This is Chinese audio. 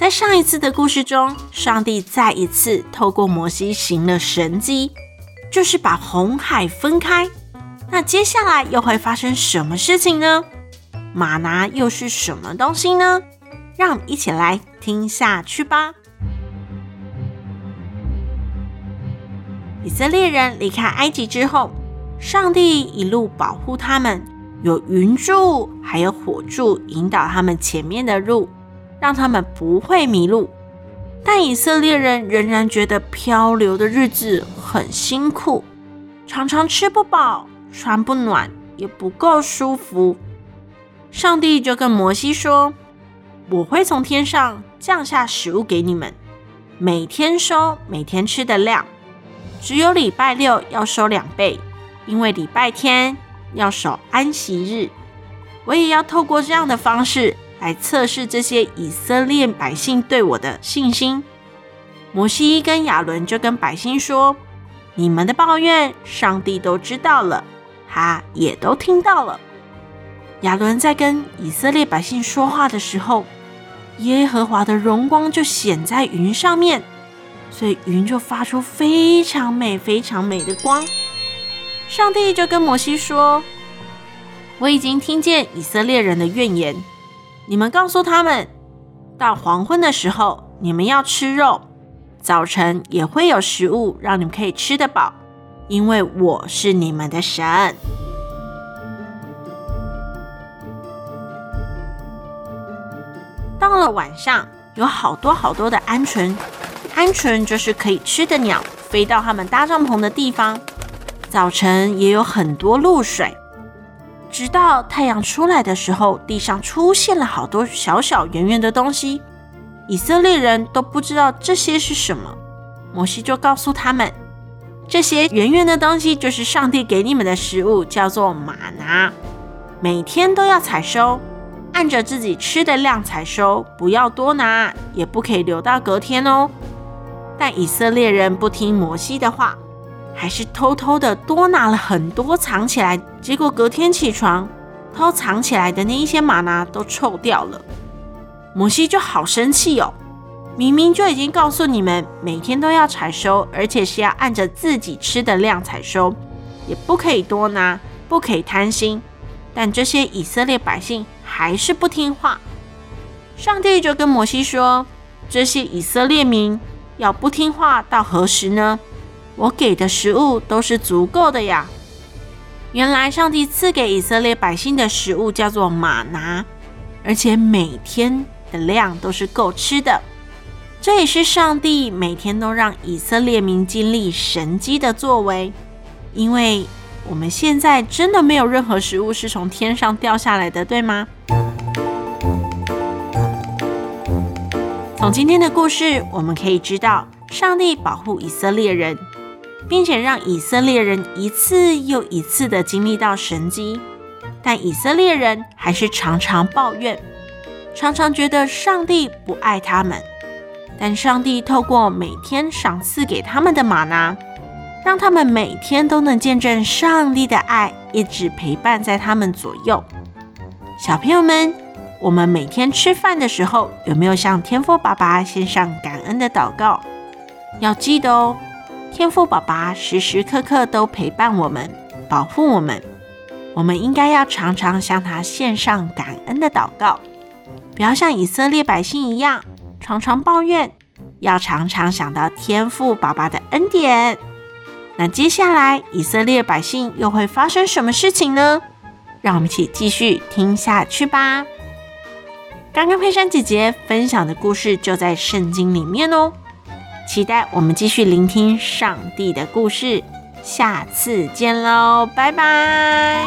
在上一次的故事中，上帝再一次透过摩西行了神迹，就是把红海分开。那接下来又会发生什么事情呢？吗哪又是什么东西呢？让我们一起来听下去吧。以色列人离开埃及之后，上帝一路保护他们，有云柱还有火柱引导他们前面的路。让他们不会迷路，但以色列人仍然觉得漂流的日子很辛苦，常常吃不饱、穿不暖，也不够舒服。上帝就跟摩西说：“我会从天上降下食物给你们，每天收每天吃的量，只有礼拜六要收两倍，因为礼拜天要守安息日。我也要透过这样的方式。”来测试这些以色列百姓对我的信心。摩西跟亚伦就跟百姓说：“你们的抱怨，上帝都知道了，他也都听到了。”亚伦在跟以色列百姓说话的时候，耶和华的荣光就显在云上面，所以云就发出非常美、非常美的光。上帝就跟摩西说：“我已经听见以色列人的怨言。”你们告诉他们，到黄昏的时候，你们要吃肉；早晨也会有食物让你们可以吃得饱，因为我是你们的神。到了晚上，有好多好多的鹌鹑，鹌鹑就是可以吃的鸟，飞到他们搭帐篷的地方。早晨也有很多露水。直到太阳出来的时候，地上出现了好多小小圆圆的东西，以色列人都不知道这些是什么。摩西就告诉他们，这些圆圆的东西就是上帝给你们的食物，叫做玛拿，每天都要采收，按着自己吃的量采收，不要多拿，也不可以留到隔天哦。但以色列人不听摩西的话。还是偷偷的多拿了很多藏起来，结果隔天起床，偷藏起来的那一些吗哪都臭掉了。摩西就好生气哦，明明就已经告诉你们每天都要采收，而且是要按着自己吃的量采收，也不可以多拿，不可以贪心。但这些以色列百姓还是不听话，上帝就跟摩西说：“这些以色列民要不听话到何时呢？”我给的食物都是足够的呀。原来上帝赐给以色列百姓的食物叫做吗哪，而且每天的量都是够吃的。这也是上帝每天都让以色列民经历神迹的作为。因为我们现在真的没有任何食物是从天上掉下来的，对吗？从今天的故事，我们可以知道，上帝保护以色列人。并且让以色列人一次又一次的经历到神迹，但以色列人还是常常抱怨，常常觉得上帝不爱他们。但上帝透过每天赏赐给他们的玛拿，让他们每天都能见证上帝的爱，一直陪伴在他们左右。小朋友们，我们每天吃饭的时候，有没有向天父爸爸献上感恩的祷告？要记得哦。天父爸爸时时刻刻都陪伴我们，保护我们。我们应该要常常向他献上感恩的祷告，不要像以色列百姓一样常常抱怨，要常常想到天父爸爸的恩典。那接下来以色列百姓又会发生什么事情呢？让我们一起继续听下去吧。刚刚佩珊姐姐分享的故事就在圣经里面哦。期待我们继续聆听上帝的故事，下次见喽，拜拜。